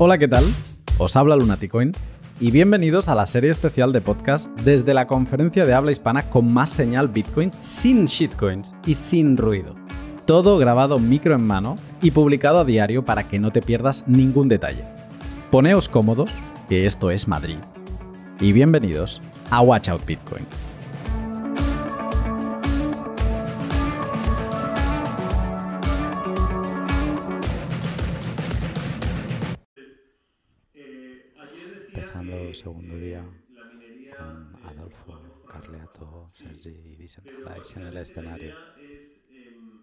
Hola, ¿qué tal? Os habla Lunaticoin y bienvenidos a la serie especial de podcast desde la conferencia de habla hispana con más señal Bitcoin, sin shitcoins y sin ruido. Todo grabado micro en mano y publicado a diario para que no te pierdas ningún detalle. Poneos cómodos, que esto es Madrid. Y bienvenidos a Watch Out Bitcoin. Y Decentralize en el escenario. es em,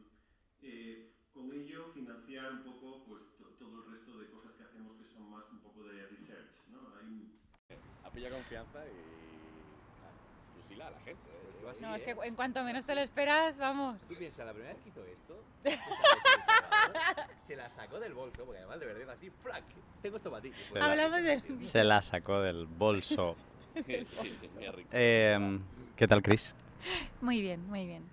eh, con ello financiar un poco pues, to- todo el resto de cosas que hacemos que son más un poco de research. ¿no? Hay un- ha pillado confianza y ah, fusila a la gente. ¿eh? Yo así, No, es ¿eh? que en cuanto menos te lo esperas, vamos. Tú piensas, la primera vez que hizo esto, se la sacó del bolso, porque además de verdad así, ¡flac! Tengo esto para ti. Se la- Hablamos de... Se la sacó del bolso. Sí. Eh, ¿Qué tal, Chris? Muy bien, muy bien.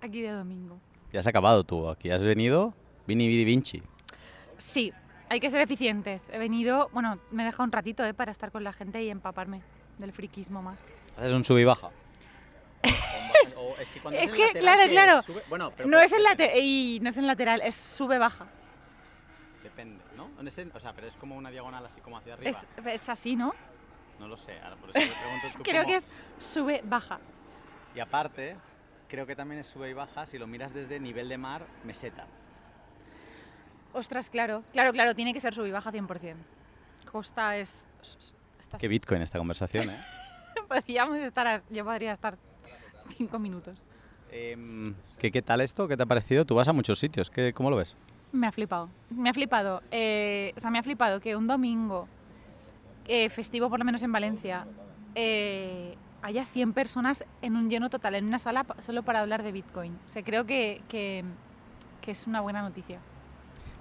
Aquí de domingo. Ya has acabado tú. Aquí has venido Vini Vidi Vinci. Sí, hay que ser eficientes. He venido, bueno, me he dejado un ratito eh, para estar con la gente y empaparme del friquismo más. ¿Haces un sub y baja? O es que, cuando es en que, lateral, claro, ¿qué es? claro. Sube- Bueno, pero No es en lateral, y no es en lateral, es sube-baja. Depende, ¿no? En ese- o sea, pero es como una diagonal así como hacia arriba. Es, es así, ¿no? No lo sé, ahora por eso te pregunto tú Creo cómo- que es sube-baja. Y aparte, creo que también es sube y baja si lo miras desde nivel de mar, meseta. Ostras, claro. Claro, claro, tiene que ser sube-baja 100%. Costa es... está- Qué bitcoin esta conversación, ¿eh? Podríamos estar... Yo podría estar cinco minutos. Em, ¿qué, ¿Qué tal esto? ¿Qué te ha parecido? Tú vas a muchos sitios, ¿qué, ¿cómo lo ves? Me ha flipado. Me ha flipado. eh, o sea, me ha flipado que un domingo eh, festivo, por lo menos en Valencia, eh, haya 100 personas en un lleno total, en una sala solo para hablar de Bitcoin. O sea, creo que, que- que es una buena noticia.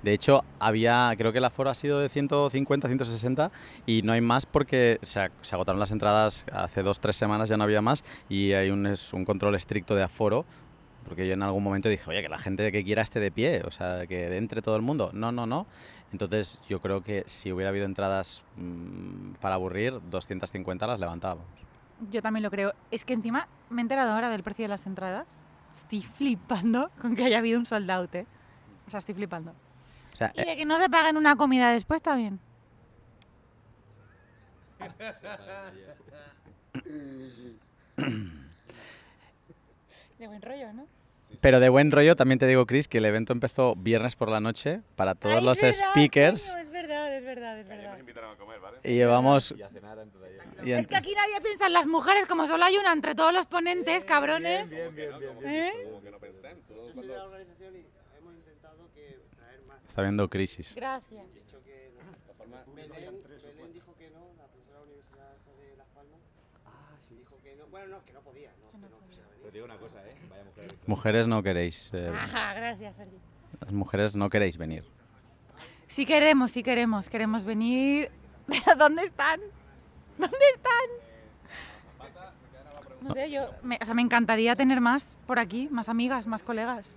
De hecho, había, creo que el aforo ha sido de 150, 160 y no hay más porque se, se agotaron las entradas hace dos, tres semanas, ya no había más y hay un, es un control estricto de aforo. Porque yo en algún momento dije, oye, que la gente que quiera esté de pie, o sea, que entre todo el mundo. No, no, no. Entonces yo creo que si hubiera habido entradas mm, para aburrir, 250 las levantábamos. Yo también lo creo. Es que encima me he enterado ahora del precio de las entradas. Estoy flipando con que haya habido un sold out, ¿eh? O sea, estoy flipando. O sea, Y de que no se paguen una comida después también. De buen rollo, ¿no? Pero de buen rollo también te digo, Chris, que el evento empezó viernes por la noche para todos Ay, los verdad, speakers es verdad, es verdad, nos invitaron a comer, ¿vale? y llevamos... Y a cenar antes de ayer. y en- Es que aquí nadie piensa en las mujeres, como solo hay una entre todos los ponentes, cabrones. Bien, bien, bien. ¿Eh? Como que no. Todo Yo soy de la organización y hemos intentado que traer más. Está viendo crisis. Gracias. Dicho que. Belén, Belén dijo que no, la profesora de la Universidad de Las Palmas. Dijo que no. Bueno, no, que no podía, no, que no venir. Pero te digo una cosa, ¿eh? Vaya mujer. Mujeres no queréis... eh, Ajá, gracias, Sergi. las mujeres no queréis venir. Sí queremos, sí queremos, queremos venir. ¿Pero dónde están? ¿Dónde están? No sé, yo, me, o sea, me encantaría tener más por aquí, más amigas, más colegas.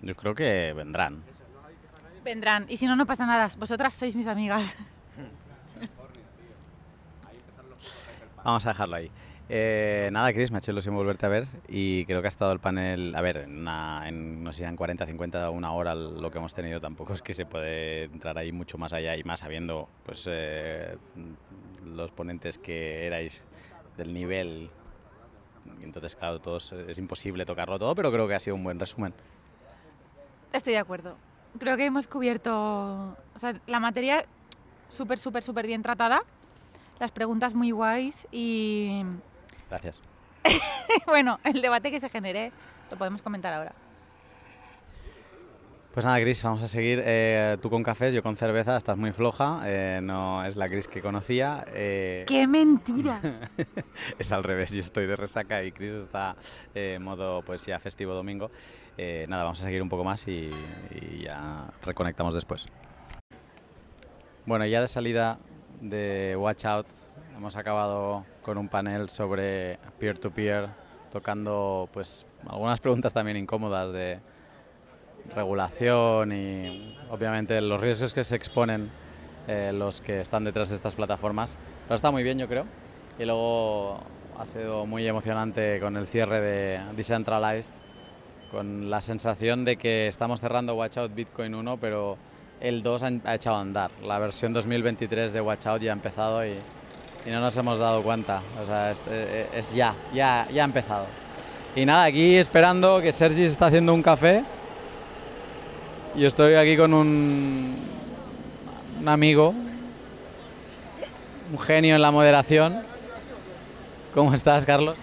Yo creo que vendrán. Vendrán, y si no, no pasa nada, vosotras sois mis amigas. Vamos a dejarlo ahí. Eh, nada, Chris, me ha hecho ilusión volverte a ver y creo que ha estado el panel, a ver, en, una- en no sé si en 40, 50, una hora lo que hemos tenido tampoco es que se puede entrar ahí mucho más allá y más sabiendo pues eh, los ponentes que erais del nivel. Entonces, claro, todos, es imposible tocarlo todo, pero creo que ha sido un buen resumen. Estoy de acuerdo. Creo que hemos cubierto o sea, la materia súper, súper, súper bien tratada, las preguntas muy guays y Gracias. bueno, el debate que se genere lo podemos comentar ahora. Pues nada, Cris, vamos a seguir. Eh, tú con cafés, yo con cerveza, estás muy floja. eh, no es la Cris que conocía. eh, ¡Qué mentira! es al revés, yo estoy de resaca y Chris está en modo pues ya festivo domingo. Eh, nada, vamos a seguir un poco más y, y ya reconectamos después. Bueno, ya de salida de Watch Out hemos acabado con un panel sobre peer-to-peer, tocando pues algunas preguntas también incómodas de regulación y obviamente los riesgos que se exponen eh, los que están detrás de estas plataformas. Pero está muy bien, yo creo. Y luego ha sido muy emocionante con el cierre de Decentralized, con la sensación de que estamos cerrando Watch Out Bitcoin 1, pero el 2 ha, ha echado a andar. La versión 2023 de Watch Out ya ha empezado y, y no nos hemos dado cuenta. O sea, es, eh, es ya, ya, ya ha empezado. Y nada, aquí esperando que Sergi se está haciendo un café. Y estoy aquí con un, un amigo, un genio en la moderación. ¿Cómo estás, Carlos?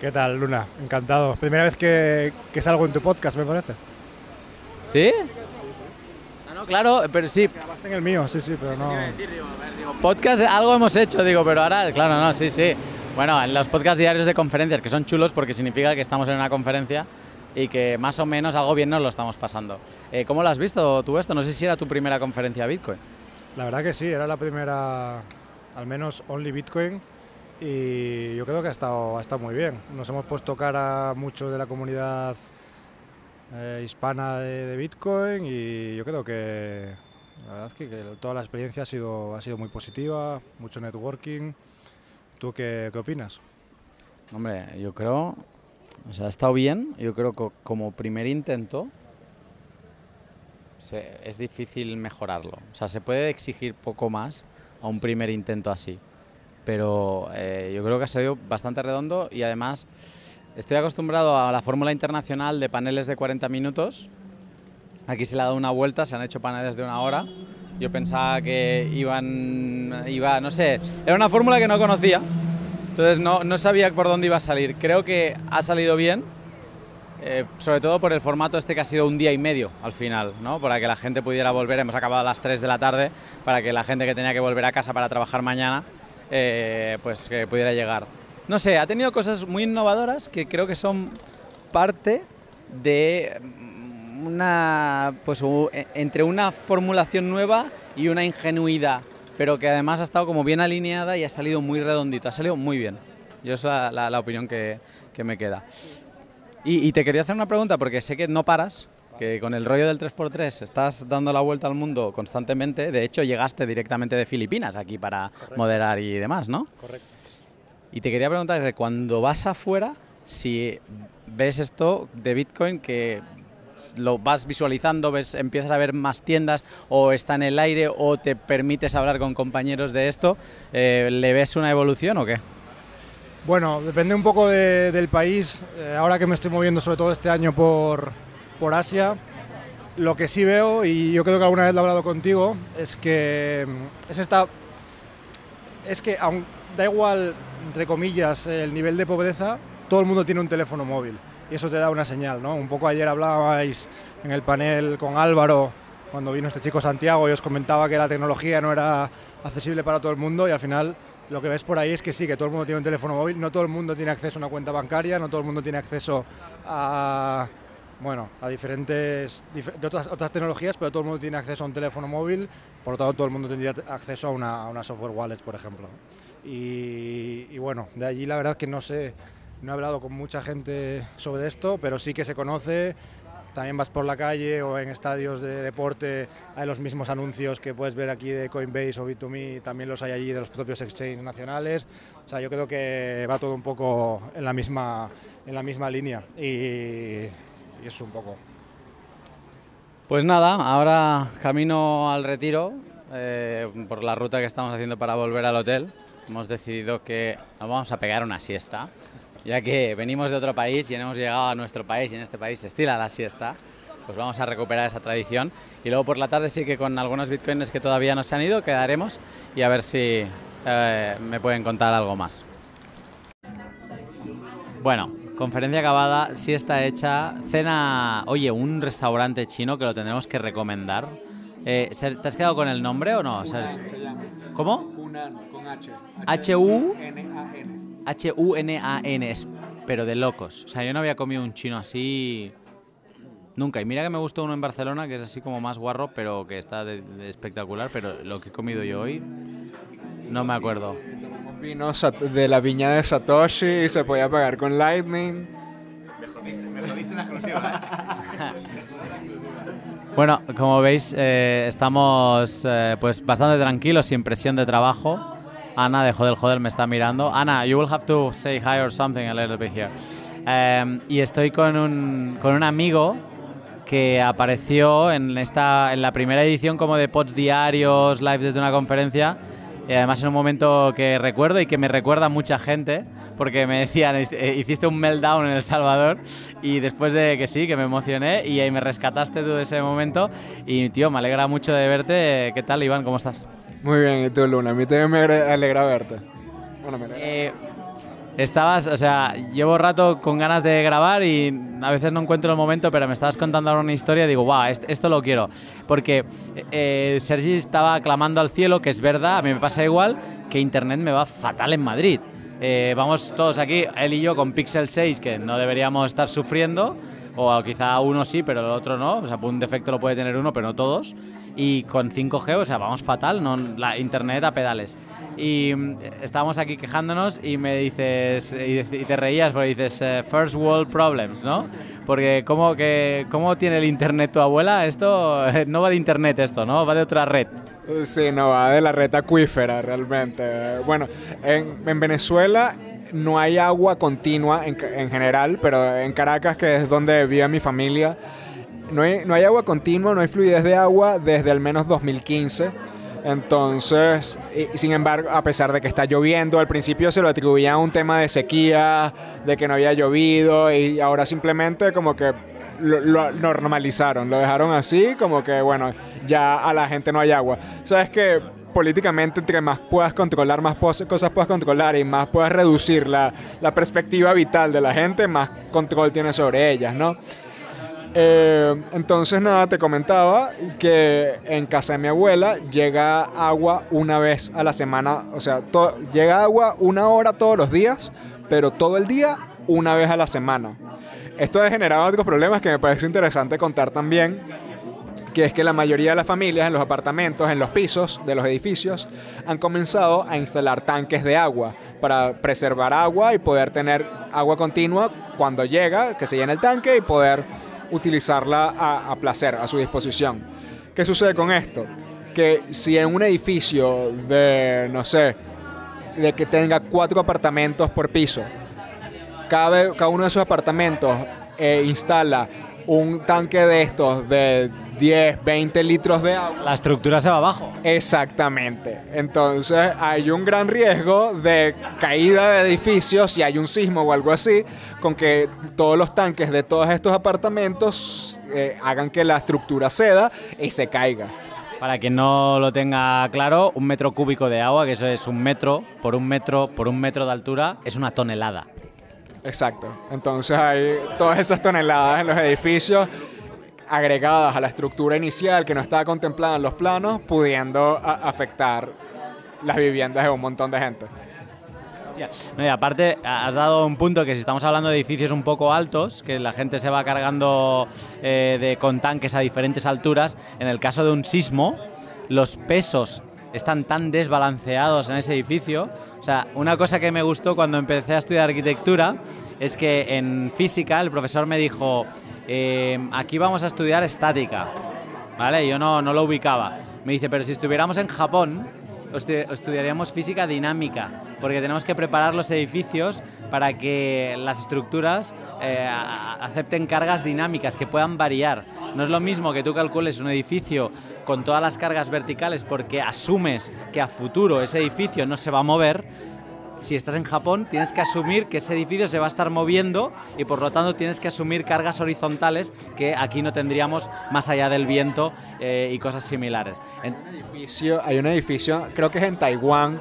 ¿Qué tal, Luna? Encantado. Primera vez que, que salgo en tu podcast, me parece. ¿Sí? Ah, no, claro, pero sí. Grabaste en el mío, sí, sí, pero no. Podcast algo hemos hecho, digo, pero ahora, claro, no, sí, sí. Bueno, en los podcasts diarios de conferencias, que son chulos porque significa que estamos en una conferencia y que más o menos algo bien nos lo estamos pasando. Eh, ¿Cómo lo has visto tú esto? No sé si era tu primera conferencia Bitcoin. La verdad que sí, era la primera, al menos Only Bitcoin, y yo creo que ha estado, ha estado muy bien. Nos hemos puesto cara a muchos de la comunidad eh, hispana de, de Bitcoin y yo creo que la verdad es que, que toda la experiencia ha sido, ha sido muy positiva, mucho networking. ¿Tú qué, qué opinas? Hombre, yo creo, o sea, ha estado bien. Yo creo que como primer intento se- es difícil mejorarlo. O sea, se puede exigir poco más a un primer intento así. Pero eh, yo creo que ha salido bastante redondo y además estoy acostumbrado a la fórmula internacional de paneles de 40 minutos. Aquí se le ha dado una vuelta, se han hecho paneles de una hora. Yo pensaba que iban, iba, no sé, era una fórmula que no conocía. Entonces no, no sabía por dónde iba a salir. Creo que ha salido bien, eh, sobre todo por el formato este que ha sido un día y medio al final, ¿no? Para que la gente pudiera volver, hemos acabado a las 3 de la tarde, para que la gente que tenía que volver a casa para trabajar mañana, eh, pues que pudiera llegar. No sé, ha tenido cosas muy innovadoras que creo que son parte de una, pues e- entre una formulación nueva y una ingenuidad, pero que además ha estado como bien alineada y ha salido muy redondito, ha salido muy bien. Yo es la, la- la opinión que, que me queda. Y, y te quería hacer una pregunta, porque sé que no paras, que con el rollo del 3x3 estás dando la vuelta al mundo constantemente. De hecho, llegaste directamente de Filipinas aquí para moderar y demás, ¿no? Correcto. Y te quería preguntar, cuando vas afuera, si ves esto de Bitcoin que lo vas visualizando, ves, empiezas a ver más tiendas o está en el aire o te permites hablar con compañeros de esto, eh, ¿le ves una evolución o qué? Bueno, depende un poco de- del país. Eh, ahora que me estoy moviendo sobre todo este año por, por Asia, lo que sí veo, y yo creo que alguna vez lo he hablado contigo, es que mm, es esta... Es que aun, da igual, entre comillas, el nivel de pobreza, todo el mundo tiene un teléfono móvil. Y eso te da una señal, ¿no? Un poco ayer hablabais en el panel con Álvaro, cuando vino este chico Santiago, y os comentaba que la tecnología no era accesible para todo el mundo, y al final lo que ves por ahí es que sí, que todo el mundo tiene un teléfono móvil, no todo el mundo tiene acceso a una cuenta bancaria, no todo el mundo tiene acceso a, bueno, a diferentes dif- de otras, otras tecnologías, pero todo el mundo tiene acceso a un teléfono móvil, por lo tanto todo el mundo tendría acceso a una, a una software wallet, por ejemplo. Y, y bueno, de allí la verdad que no sé, no he hablado con mucha gente sobre esto, pero sí que se conoce. También vas por la calle o en estadios de deporte, hay los mismos anuncios que puedes ver aquí de Coinbase o Bit2Me, también los hay allí de los propios exchanges nacionales. O sea, yo creo que va todo un poco en la misma, en la misma línea y, y eso un poco. Pues nada, ahora camino al retiro eh, por la ruta que estamos haciendo para volver al hotel. Hemos decidido que vamos a pegar una siesta, ya que venimos de otro país y hemos llegado a nuestro país y en este país se estila la siesta. Pues vamos a recuperar esa tradición y luego por la tarde sí que con algunos bitcoins que todavía no se han ido quedaremos y a ver si eh, me pueden contar algo más. Bueno, conferencia acabada, siesta hecha, cena, oye, un restaurante chino que lo tendremos que recomendar. Eh, ¿se- ¿Te has quedado con el nombre o no? ¿Sabes? se llama. ¿Cómo? Hunan, con H. H-U- N-A-N. H-U-N-A-N, es- pero de locos. O sea, yo no había comido un chino así nunca. Y mira que me gustó uno en Barcelona, que es así como más guarro, pero que está de- de espectacular. Pero lo que he comido yo hoy, no me acuerdo. Tomamos vino sat- de la viña de Satoshi y se podía pagar con Lightning. Me jodiste, me jodiste la exclusiva, ¿eh? Bueno, como veis, eh, estamos eh, pues bastante tranquilos, sin presión de trabajo. Ana de Joder Joder me está mirando. Ana, you will have to say hi or something a little bit here. Em, y estoy con un, con un amigo que apareció en, esta, en la primera edición como de Pods Diarios, live desde una conferencia. Y además en un momento que recuerdo y que me recuerda a mucha gente, porque me decían, "Eh, hiciste un meltdown en El Salvador y después de que sí, que me emocioné y ahí me rescataste tú de ese momento y tío, me alegra mucho de verte. ¿Qué tal Iván? ¿Cómo estás? Muy bien, ¿y tú, Luna? A mí también me alegra verte. Bueno, me alegra. Eh, estabas, o sea, llevo rato con ganas de grabar y a veces no encuentro el momento, pero me estabas contando ahora una historia y digo, guau, est- esto lo quiero. Porque eh, Sergi estaba clamando al cielo, que es verdad, a mí me pasa igual, que Internet me va fatal en Madrid. Eh, vamos todos aquí, él y yo, con Pixel 6, que no deberíamos estar sufriendo, o quizá uno sí, pero el otro no, o sea, un defecto lo puede tener uno, pero no todos. Y con 5G, o sea, vamos fatal, no, la internet a pedales. Y mm, estábamos aquí quejándonos y me dices, y, te reías porque dices, eh, first world problems, ¿no? Porque ¿cómo, que, ¿cómo tiene el internet tu abuela? Esto eh, no va de internet esto, ¿no? Va de otra red. Sí, no, va de la red acuífera realmente. Bueno, en, en Venezuela no hay agua continua en, en general, pero en Caracas, que es donde vive mi familia, no hay, no hay agua continua, no hay fluidez de agua desde al menos 2015. Entonces, sin embargo, a pesar de que está lloviendo, al principio se lo atribuían a un tema de sequía, de que no había llovido, y ahora simplemente como que lo, lo normalizaron, lo dejaron así, como que bueno, ya a la gente no hay agua. Sabes que políticamente entre más puedas controlar, más cosas puedas controlar y más puedas reducir la, perspectiva vital de la gente, más control tienes sobre ellas, ¿no? Eh, entonces nada, te comentaba que en casa de mi abuela llega agua una vez a la semana, o sea, llega agua una hora todos los días, pero todo el día una vez a la semana. Esto ha generado otros problemas que me parece interesante contar también, que es que la mayoría de las familias en los apartamentos, en los pisos de los edificios, han comenzado a instalar tanques de agua para preservar agua y poder tener agua continua cuando llega, que se llene el tanque y poder utilizarla a, placer, a su disposición. ¿Qué sucede con esto? Que si en un edificio de, no sé, de que tenga cuatro apartamentos por piso, cada uno de esos apartamentos eh, instala un tanque de estos de 10, 20 litros de agua. La estructura se va abajo. Exactamente. Entonces hay un gran riesgo de caída de edificios si hay un sismo o algo así, con que todos los tanques de todos estos apartamentos eh, hagan que la estructura ceda y se caiga. Para quien no lo tenga claro, un metro cúbico de agua, que eso es un metro por un metro por un metro de altura, es una tonelada. Exacto. Entonces hay todas esas toneladas en los edificios agregadas a la estructura inicial que no estaba contemplada en los planos, pudiendo afectar las viviendas de un montón de gente. No, y aparte, has dado un punto que si estamos hablando de edificios un poco altos, que la gente se va cargando eh, de, con tanques a diferentes alturas, en el caso de un sismo, los pesos están tan desbalanceados en ese edificio. O sea, una cosa que me gustó cuando empecé a estudiar arquitectura es que en física el profesor me dijo, eh, aquí vamos a estudiar estática, ¿vale? Yo no, no lo ubicaba. Me dice, pero si estuviéramos en Japón, estu- estudiaríamos física dinámica, porque tenemos que preparar los edificios para que las estructuras eh, acepten cargas dinámicas que puedan variar. No es lo mismo que tú calcules un edificio con todas las cargas verticales porque asumes que a futuro ese edificio no se va a mover. Si estás en Japón, tienes que asumir que ese edificio se va a estar moviendo y por lo tanto tienes que asumir cargas horizontales que aquí no tendríamos más allá del viento eh, y cosas similares. En- edificio- hay un edificio, creo que es en Taiwán.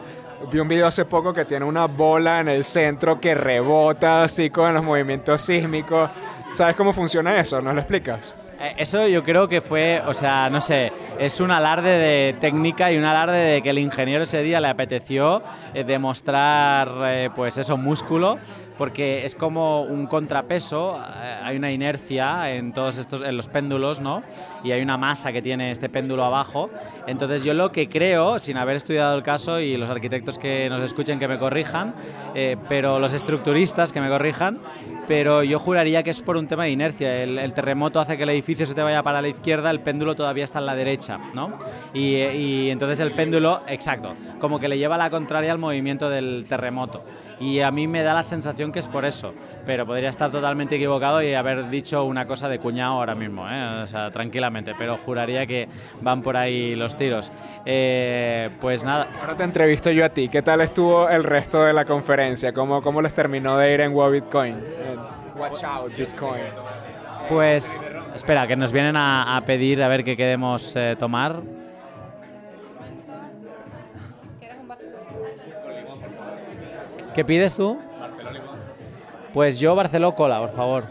Vi un video hace poco que tiene una bola en el centro que rebota así con los movimientos sísmicos. ¿Sabes cómo funciona eso? ¿Nos lo explicas? Eh, Eso yo creo que fue, o sea, no sé, es un alarde de técnica y un alarde de que el ingeniero ese día le apeteció eh, demostrar, eh, pues eso, músculo, porque es como un contrapeso, eh, hay una inercia en todos estos, en los péndulos, ¿no? Y hay una masa que tiene este péndulo abajo. Entonces yo lo que creo, sin haber estudiado el caso y los arquitectos que nos escuchen que me corrijan, eh, pero los estructuristas que me corrijan, pero yo juraría que es por un tema de inercia. El, el terremoto hace que el edificio se te vaya para la izquierda, el péndulo todavía está en la derecha, ¿no? Y, y entonces el péndulo, exacto, como que le lleva la contraria al movimiento del terremoto. Y a mí me da la sensación que es por eso, pero podría estar totalmente equivocado y haber dicho una cosa de cuñado ahora mismo, ¿eh? o sea, tranquilamente, pero juraría que van por ahí los tiros. Eh, pues nada, Ahora te entrevisto yo a ti. ¿Qué tal estuvo el resto de la conferencia? ¿Cómo, cómo les terminó de ir en Wow Bitcoin? En Watch out, Bitcoin. pues espera, que nos vienen a, a pedir a ver qué queremos eh, tomar. ¿Qué pides tú? Pues yo Barceló Cola, por favor.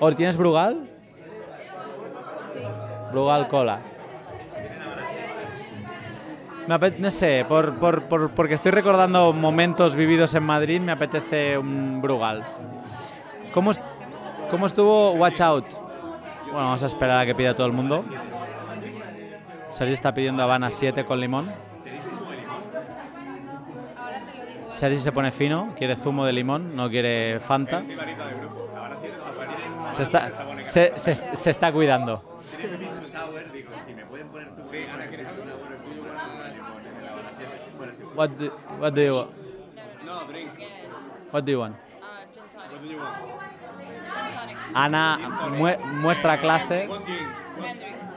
¿O tienes Brugal? Brugal Cola. No sé, por, por- por- porque estoy recordando momentos vividos en Madrid, me apetece un Brugal. ¿Cómo, cómo estuvo Watch Out? Bueno, vamos a esperar a que pida todo el mundo. Sergi está pidiendo Habana 7 con limón. Sergi se pone fino, quiere zumo de limón, no quiere Fanta. Se está, se, se- se está cuidando. What do, what do you want? No, drink. What do you want? Uh. Ana mue- muestra clase.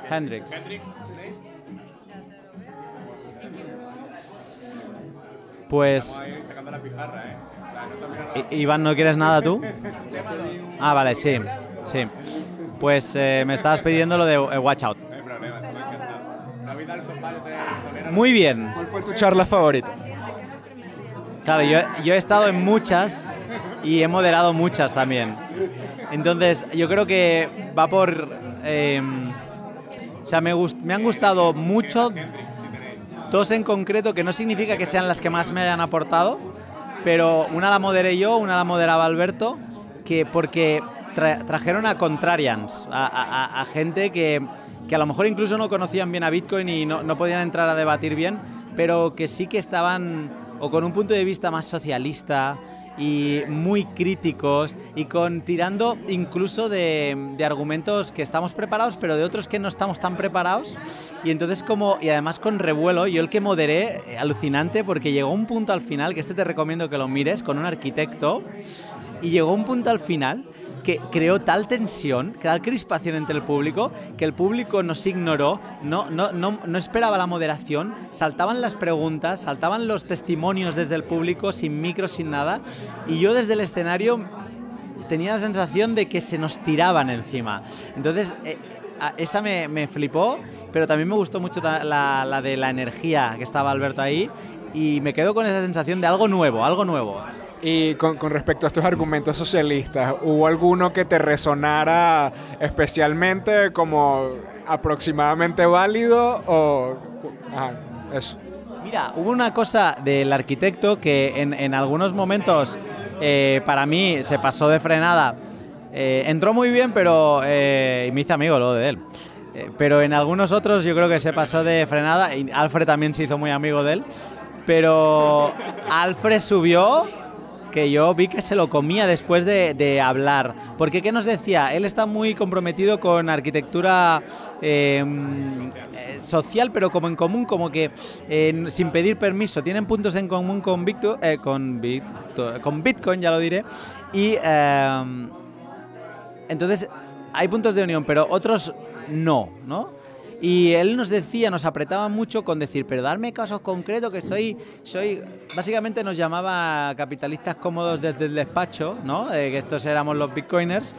Hendrix. Hendrix. Pues, la ¿eh? La nota Iván, ¿no quieres nada tú? Ah, vale, sí, sí. Pues eh, me estabas pidiendo lo de eh, Watch Out. Muy bien. ¿Cuál fue tu charla favorita? Claro, yo, yo he estado en muchas y he moderado muchas también. Entonces, yo creo que va por... eh, o sea, me, me han gustado mucho dos en concreto, que no significa que sean las que más me hayan aportado, pero una la moderé yo, una la moderaba Alberto, que porque tra- trajeron a contrarians, a- a gente que, que a lo mejor incluso no conocían bien a Bitcoin y no, no podían entrar a debatir bien, pero que sí que estaban o con un punto de vista más socialista y muy críticos y con tirando incluso de, de argumentos que estamos preparados pero de otros que no estamos tan preparados. Y entonces como y además con revuelo yo el que moderé eh, alucinante porque llegó un punto al final que este te recomiendo que lo mires con un arquitecto y llegó un punto al final que creó tal tensión, tal crispación entre el público, que el público nos ignoró, no, no, no, no esperaba la moderación, saltaban las preguntas, saltaban los testimonios desde el público, sin micro, sin nada, y yo desde el escenario tenía la sensación de que se nos tiraban encima. Entonces, eh, esa me, me flipó, pero también me gustó mucho la, la de la energía que estaba Alberto ahí, y me quedo con esa sensación de algo nuevo, algo nuevo. Y con, con respecto a estos argumentos socialistas, ¿hubo alguno que te resonara especialmente como aproximadamente válido o... Ajá, eso. Mira, hubo una cosa del arquitecto que en, en algunos momentos eh, para mí se pasó de frenada. Eh, entró muy bien, pero eh, y me hice amigo luego de él. Eh, pero en algunos otros yo creo que se pasó de frenada y Alfred también se hizo muy amigo de él. Pero Alfred subió que yo vi que se lo comía después de, de hablar. Porque, ¿qué nos decía? Él está muy comprometido con arquitectura eh, eh, social, pero como en común, como que sin pedir permiso. Tienen puntos en común con, Victo- eh, con, con Bitcoin, ya lo diré. Y eh, entonces hay puntos de unión, pero otros no, ¿no? Y él nos decía, nos apretaba mucho con decir, pero darme casos concretos que soy, soy, básicamente nos llamaba capitalistas cómodos desde el despacho, ¿no? Eh, que estos éramos los bitcoiners.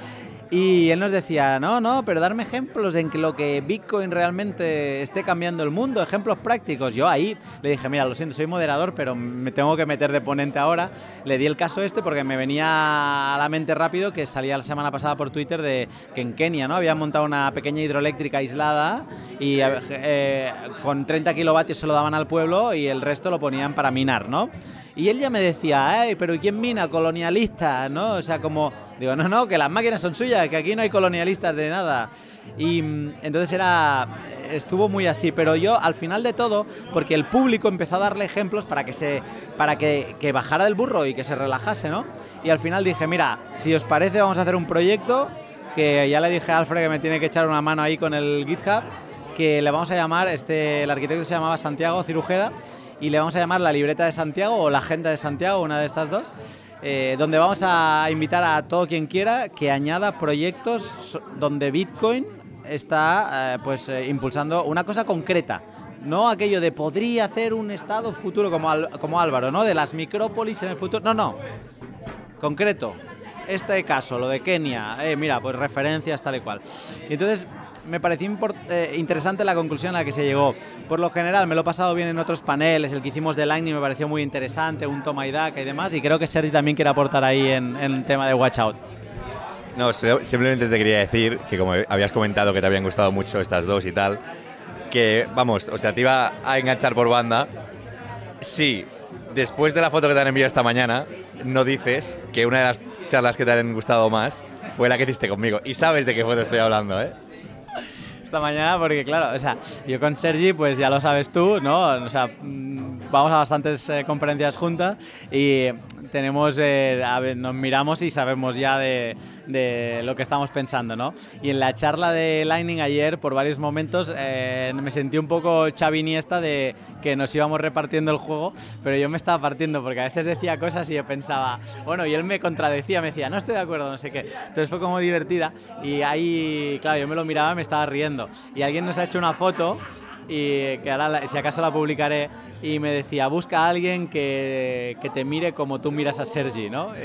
Y él nos decía, no, no, pero darme ejemplos en que lo que Bitcoin realmente esté cambiando el mundo, ejemplos prácticos. Yo ahí le dije, mira, lo siento, soy moderador, pero me tengo que meter de ponente ahora. Le di el caso este porque me venía a la mente rápido que salía la semana pasada por Twitter de que en Kenia, ¿no? Habían montado una pequeña hidroeléctrica aislada y eh, con 30 kilovatios se lo daban al pueblo y el resto lo ponían para minar, ¿no? Y él ya me decía, "Ey, pero ¿y quién mina? Colonialistas, ¿no? O sea, como, digo, no, no, que las máquinas son suyas, que aquí no hay colonialistas de nada. Y mm, entonces era, estuvo muy así, pero yo al final de todo, porque el público empezó a darle ejemplos para que se, para que, que bajara del burro y que se relajase, ¿no? Y al final dije, mira, si os parece vamos a hacer un proyecto que ya le dije a Alfred que me tiene que echar una mano ahí con el GitHub, que le vamos a llamar, este, el arquitecto se llamaba Santiago Cirujeda, y le vamos a llamar la libreta de Santiago o la agenda de Santiago, una de estas dos, eh, donde vamos a invitar a todo quien quiera que añada proyectos donde Bitcoin está eh, pues eh, impulsando una cosa concreta. No aquello de podría hacer un estado futuro como, como Álvaro, ¿no? De las micrópolis en el futuro. No, no. Concreto. Este caso, lo de Kenia, eh, mira, pues referencias tal y cual. Y entonces me pareció eh, interesante la conclusión a la que se llegó. Por lo general me lo he pasado bien en otros paneles, el que hicimos de Lightning me pareció muy interesante, un toma y daca y demás, y creo que Sergi también quiere aportar ahí en, en el tema de Watch Out. No, simplemente te quería decir que como habías comentado que te habían gustado mucho estas dos y tal, que vamos, o sea, te iba a enganchar por banda. Sí, después de la foto que te han enviado esta mañana, no dices que una de las charlas que te han gustado más fue la que hiciste conmigo. Y sabes de qué foto estoy hablando, ¿eh? esta mañana porque claro, o sea, yo con Sergi pues ya lo sabes tú, ¿no? O sea, mm, vamos a bastantes eh, conferencias juntas y tenemos, eh, a ver, nos miramos y sabemos ya de, de lo que estamos pensando, ¿no? Y en la charla de Lightning ayer, por varios momentos, eh, me sentí un poco chaviniesta de que nos íbamos repartiendo el juego, pero yo me estaba partiendo porque a veces decía cosas y yo pensaba, bueno, y él me contradecía, me decía, no estoy de acuerdo, no sé qué. Entonces fue como divertida y ahí, claro, yo me lo miraba y me estaba riendo. Y alguien nos ha hecho una foto y que ahora, si acaso la publicaré, y me decía, busca a alguien que, que te mire como tú miras a Sergi, ¿no?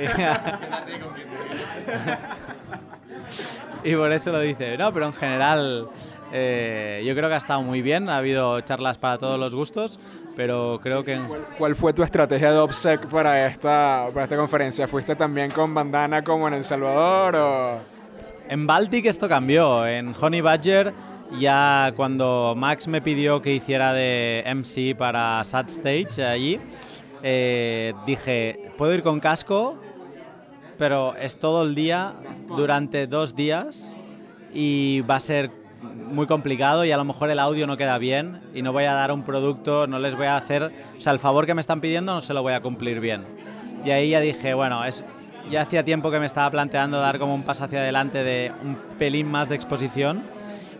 y por eso lo dice. No, pero en general eh, yo creo que ha estado muy bien, ha habido charlas para todos los gustos, pero creo que... en- ¿Cuál fue tu estrategia de OPSEC para esta, para esta conferencia? ¿Fuiste también con bandana como en El Salvador o...? En Baltic esto cambió. En Honey Badger, ya cuando Max me pidió que hiciera de MC para Sad Stage allí, eh, dije, puedo ir con casco, pero es todo el día, durante dos días, y va a ser muy complicado y a lo mejor el audio no queda bien y no voy a dar un producto, no les voy a hacer, o sea, el favor que me están pidiendo no se lo voy a cumplir bien. Y ahí ya dije, bueno, es, ya hacía tiempo que me estaba planteando dar como un paso hacia adelante de un pelín más de exposición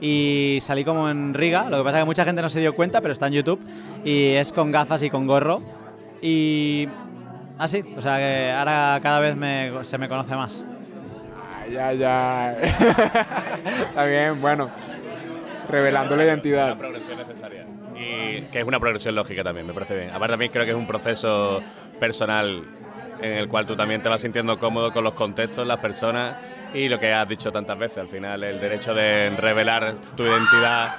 y salí como en Riga, lo que pasa es que mucha gente no se dio cuenta, pero está en YouTube y es con gafas y con gorro y así, o sea que ahora cada vez me- se me conoce más. Ah, Ya, ya. Está bien, bueno. Revelando la identidad. Una progresión necesaria. Y que es una progresión lógica también, me parece bien. Aparte también creo que es un proceso personal en el cual tú también te vas sintiendo cómodo con los contextos, las personas y lo que has dicho tantas veces, al final el derecho de revelar tu identidad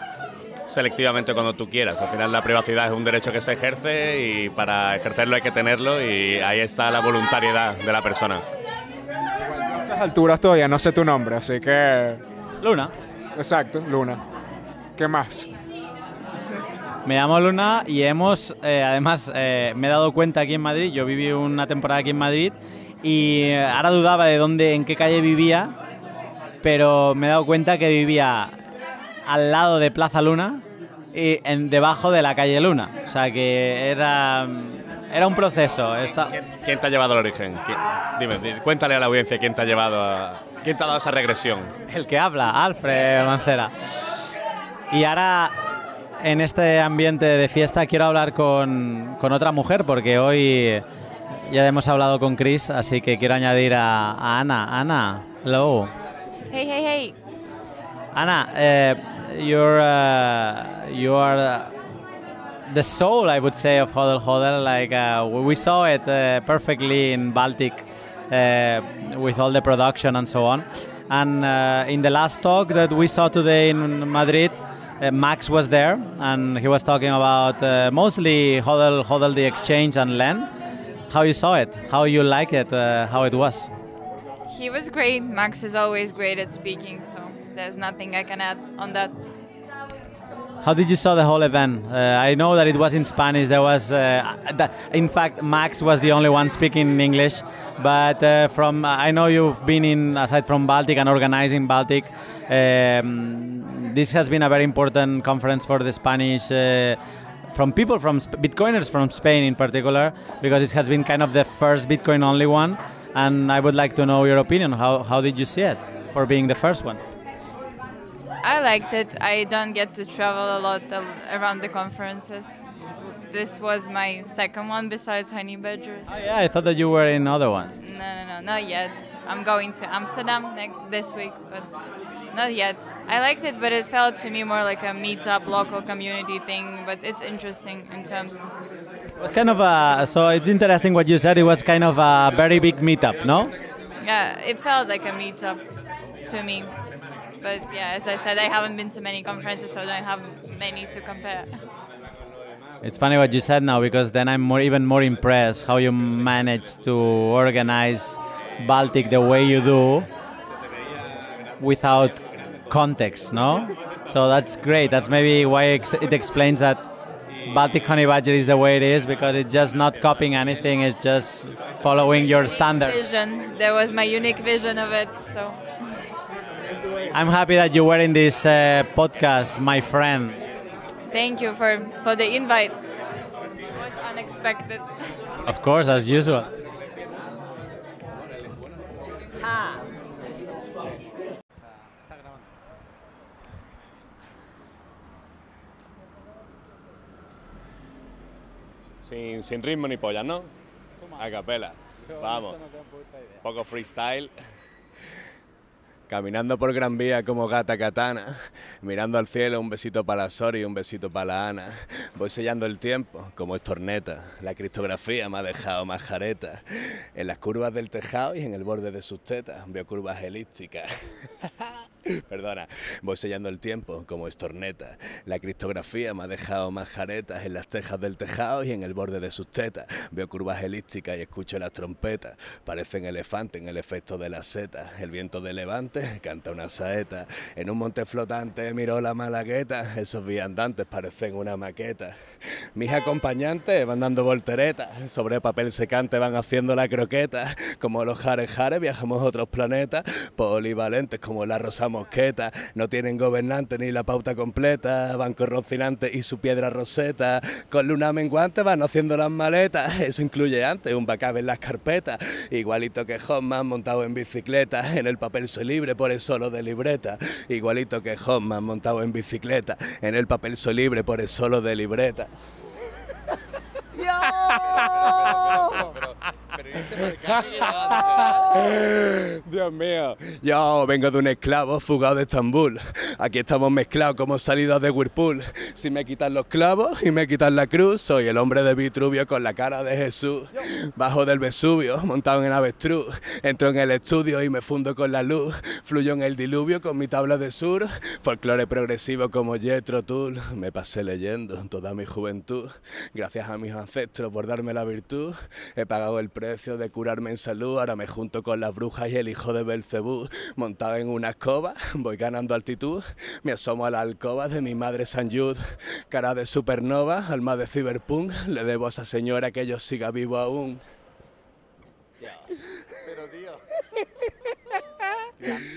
selectivamente cuando tú quieras. Al final la privacidad es un derecho que se ejerce y para ejercerlo hay que tenerlo y ahí está la voluntariedad de la persona. A estas alturas todavía no sé tu nombre, así que... Luna. Exacto, Luna. ¿Qué más? Me llamo Luna y hemos, eh, además, eh, me he dado cuenta aquí en Madrid, yo viví una temporada aquí en Madrid y eh, ahora dudaba de dónde, en qué calle vivía, pero me he dado cuenta que vivía al lado de Plaza Luna y en, debajo de la calle Luna. O sea que era, era un proceso. Esta- ¿Quién te ha llevado al origen? ¿Quién- Dime, di- cuéntale a la audiencia quién te ha llevado a... ¿Quién te ha dado esa regresión? El que habla, Alfred Mancera. Y ahora, en este ambiente de fiesta, quiero hablar con, con otra mujer, porque hoy ya hemos hablado con Chris, así que quiero añadir a, a Ana. Ana, hello. Hey, hey, hey. Ana, eh, you're, uh, you are uh, the soul, I would say, of Hodel Hodel. Like uh, we saw it uh, perfectly in Baltic uh, with all the production and so on. And uh, in the last talk that we saw today in Madrid, uh, Max was there, and he was talking about uh, mostly Hodel, Hodel the exchange and Len. How you saw it? How you like it? Uh, how it was? He was great. Max is always great at speaking, so there's nothing I can add on that. How did you saw the whole event? Uh, I know that it was in Spanish. There was, uh, that, in fact, Max was the only one speaking in English. But uh, from, I know you've been in, aside from Baltic and organizing Baltic, um, this has been a very important conference for the Spanish. From people from Sp- Bitcoiners from Spain in particular, because it has been kind of the first Bitcoin only one, and I would like to know your opinion. How how did you see it for being the first one? I liked it. I don't get to travel a lot around the conferences. This was my second one besides Honey Badgers. Oh, yeah, I thought that you were in other ones. No, no, no, not yet. I'm going to Amsterdam next, this week, but not yet. I liked it, but it felt to me more like a meetup, local community thing. But it's interesting in terms. It kind of a, so it's interesting what you said. It was kind of a very big meetup, no? Yeah, it felt like a meetup to me. But yeah, as I said, I haven't been to many conferences, so I don't have many to compare. It's funny what you said now because then I'm more, even more impressed how you managed to organize Baltic the way you do without context, no? So that's great. That's maybe why it explains that Baltic Honey Badger is the way it is because it's just not copying anything. It's just following your standards. Vision. There was my unique vision of it. So I'm happy that you were in this uh, podcast, my friend. thank you for for the invite. It was unexpected. Of course, as usual. Sin, sin ritmo ni pollas, ¿no? A capela. Vamos. Poco freestyle. Caminando por Gran Vía como gata katana, mirando al cielo, un besito para la Sori y un besito para la Ana. Voy sellando el tiempo como estorneta, la criptografía me ha dejado más jareta. En las curvas del tejado y en el borde de sus tetas veo curvas elípticas. Perdona, voy sellando el tiempo como estorneta. La criptografía me ha dejado más jaretas en las tejas del tejado y en el borde de sus tetas. Veo curvas elípticas y escucho las trompetas. Parecen elefantes en el efecto de las setas. El viento de levante canta una saeta. En un monte flotante miro la malagueta. Esos viandantes parecen una maqueta. Mis acompañantes van dando volteretas. Sobre papel secante van haciendo la croqueta. Como los jare jare viajamos a otros planetas. Polivalentes como la rosa mosqueta. No tienen gobernante ni la pauta completa. Van con Rocinante y su piedra roseta. Con luna menguante van haciendo las maletas. Eso incluye antes un backup en las carpetas. Igualito que Hoffman montado en bicicleta. En el papel soy libre por eso lo de libreta. Igualito que Hoffman montado en bicicleta. En el papel soy libre por el solo de libreta. Dios mío, yo vengo de un esclavo fugado de Estambul. Aquí estamos mezclados como salidos de Whirlpool. Si me quitan los clavos y me quitan la cruz, soy el hombre de Vitruvio con la cara de Jesús. Bajo del Vesubio, montado en avestruz. Entro en el estudio y me fundo con la luz. Fluyo en el diluvio con mi tabla de sur. Folclore progresivo como Jethro Tull. Me pasé leyendo toda mi juventud. Gracias a mis ancestros por darme la virtud. He pagado el precio de curarme en salud. Ahora me junto con las brujas y el hijo de Belcebú. Montado en una escoba, voy ganando altitud. Me asomo a la alcoba de mi madre San Jude. Cara de supernova, alma de cyberpunk. Le debo a esa señora que yo siga vivo aún. Pero tío.